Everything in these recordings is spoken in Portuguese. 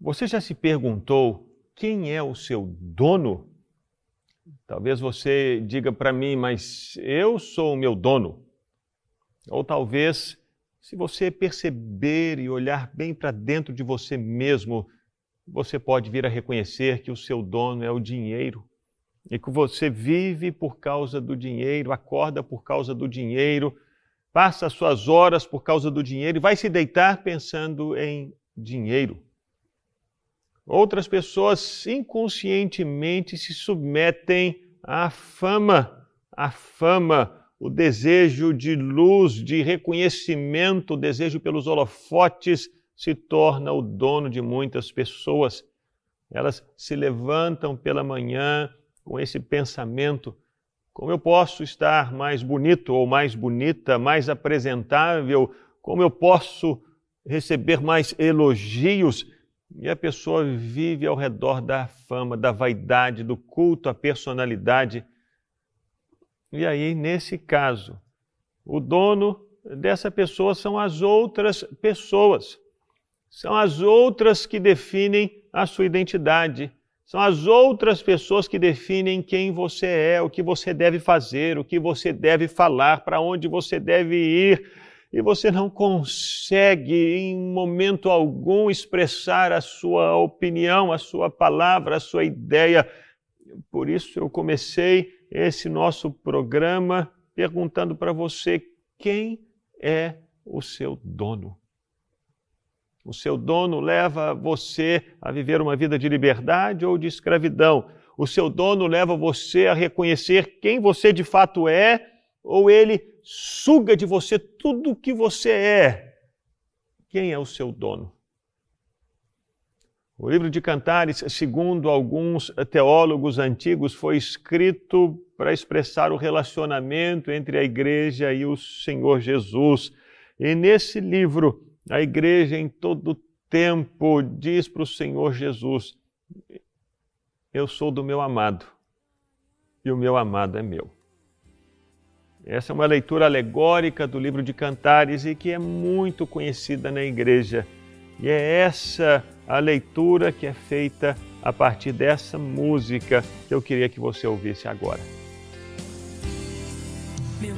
Você já se perguntou quem é o seu dono? Talvez você diga para mim, mas eu sou o meu dono. Ou talvez, se você perceber e olhar bem para dentro de você mesmo, você pode vir a reconhecer que o seu dono é o dinheiro e que você vive por causa do dinheiro, acorda por causa do dinheiro, passa suas horas por causa do dinheiro e vai se deitar pensando em dinheiro. Outras pessoas inconscientemente se submetem à fama, à fama, o desejo de luz, de reconhecimento, o desejo pelos holofotes se torna o dono de muitas pessoas. Elas se levantam pela manhã com esse pensamento: como eu posso estar mais bonito ou mais bonita, mais apresentável? Como eu posso receber mais elogios? E a pessoa vive ao redor da fama, da vaidade, do culto à personalidade. E aí, nesse caso, o dono dessa pessoa são as outras pessoas. São as outras que definem a sua identidade. São as outras pessoas que definem quem você é, o que você deve fazer, o que você deve falar, para onde você deve ir. E você não consegue, em momento algum, expressar a sua opinião, a sua palavra, a sua ideia. Por isso eu comecei esse nosso programa perguntando para você quem é o seu dono. O seu dono leva você a viver uma vida de liberdade ou de escravidão. O seu dono leva você a reconhecer quem você de fato é, ou ele suga de você tudo o que você é. Quem é o seu dono? O livro de Cantares, segundo alguns teólogos antigos, foi escrito para expressar o relacionamento entre a igreja e o Senhor Jesus. E nesse livro, a igreja em todo tempo diz para o Senhor Jesus: Eu sou do meu amado e o meu amado é meu. Essa é uma leitura alegórica do livro de Cantares e que é muito conhecida na igreja. E é essa a leitura que é feita a partir dessa música que eu queria que você ouvisse agora. Meu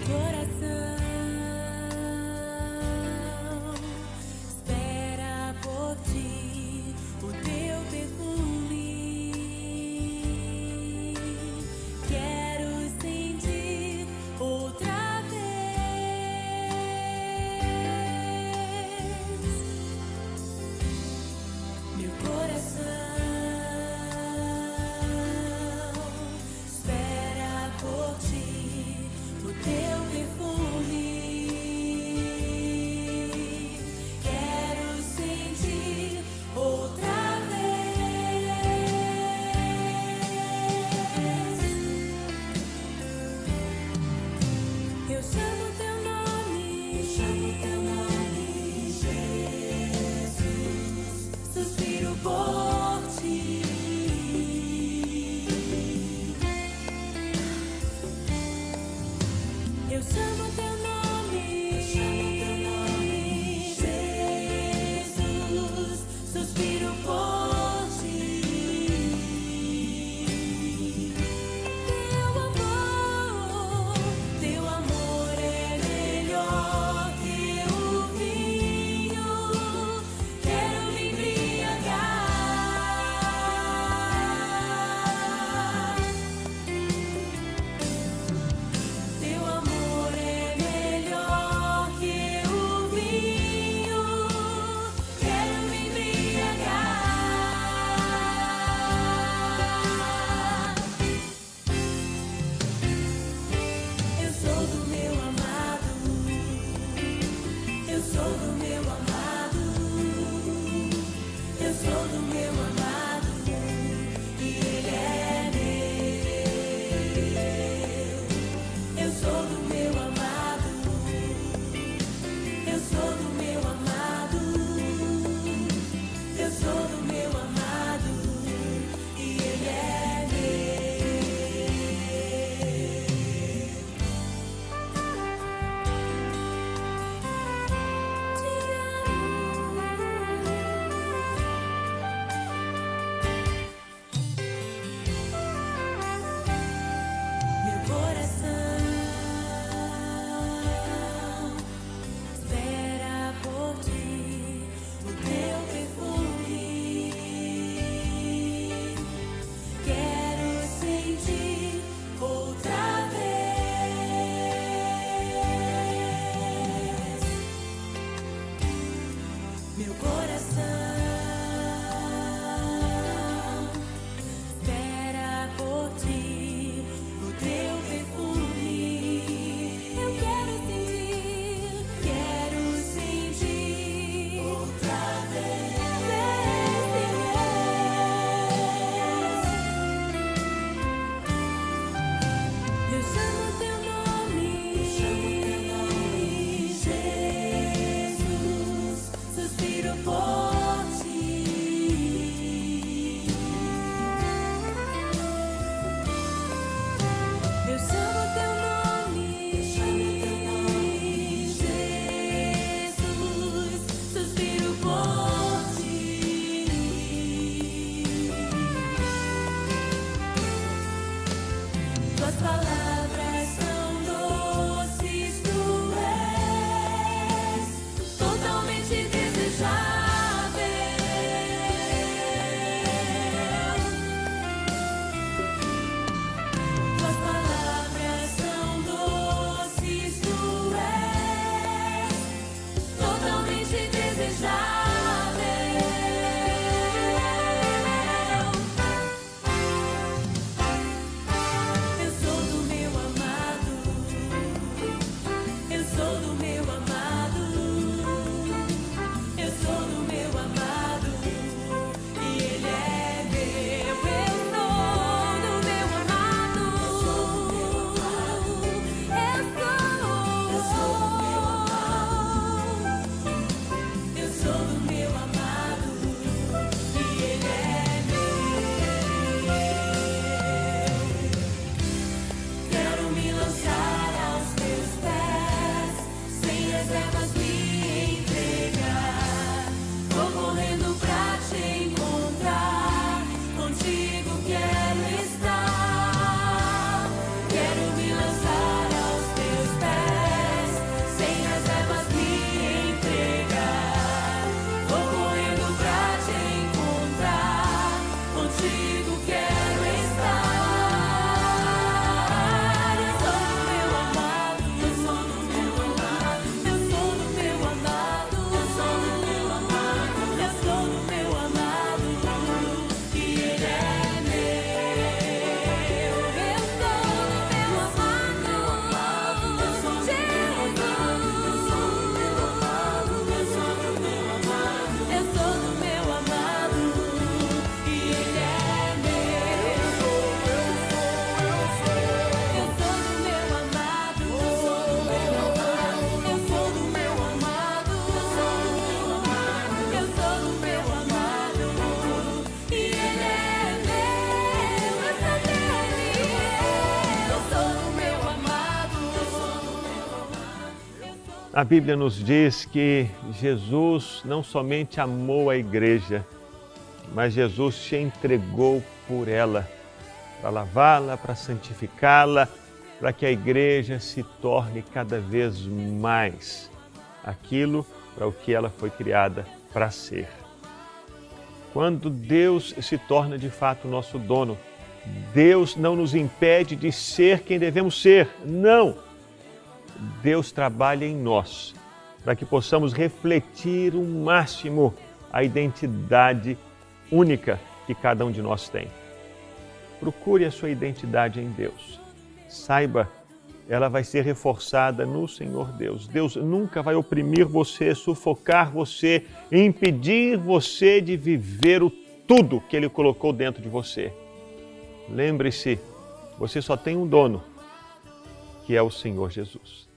Eu chamo teu nome. meu coração. A Bíblia nos diz que Jesus não somente amou a igreja, mas Jesus se entregou por ela, para lavá-la, para santificá-la, para que a igreja se torne cada vez mais aquilo para o que ela foi criada para ser. Quando Deus se torna de fato nosso dono, Deus não nos impede de ser quem devemos ser. Não! Deus trabalha em nós para que possamos refletir o máximo a identidade única que cada um de nós tem. Procure a sua identidade em Deus. Saiba, ela vai ser reforçada no Senhor Deus. Deus nunca vai oprimir você, sufocar você, impedir você de viver o tudo que Ele colocou dentro de você. Lembre-se, você só tem um dono, que é o Senhor Jesus.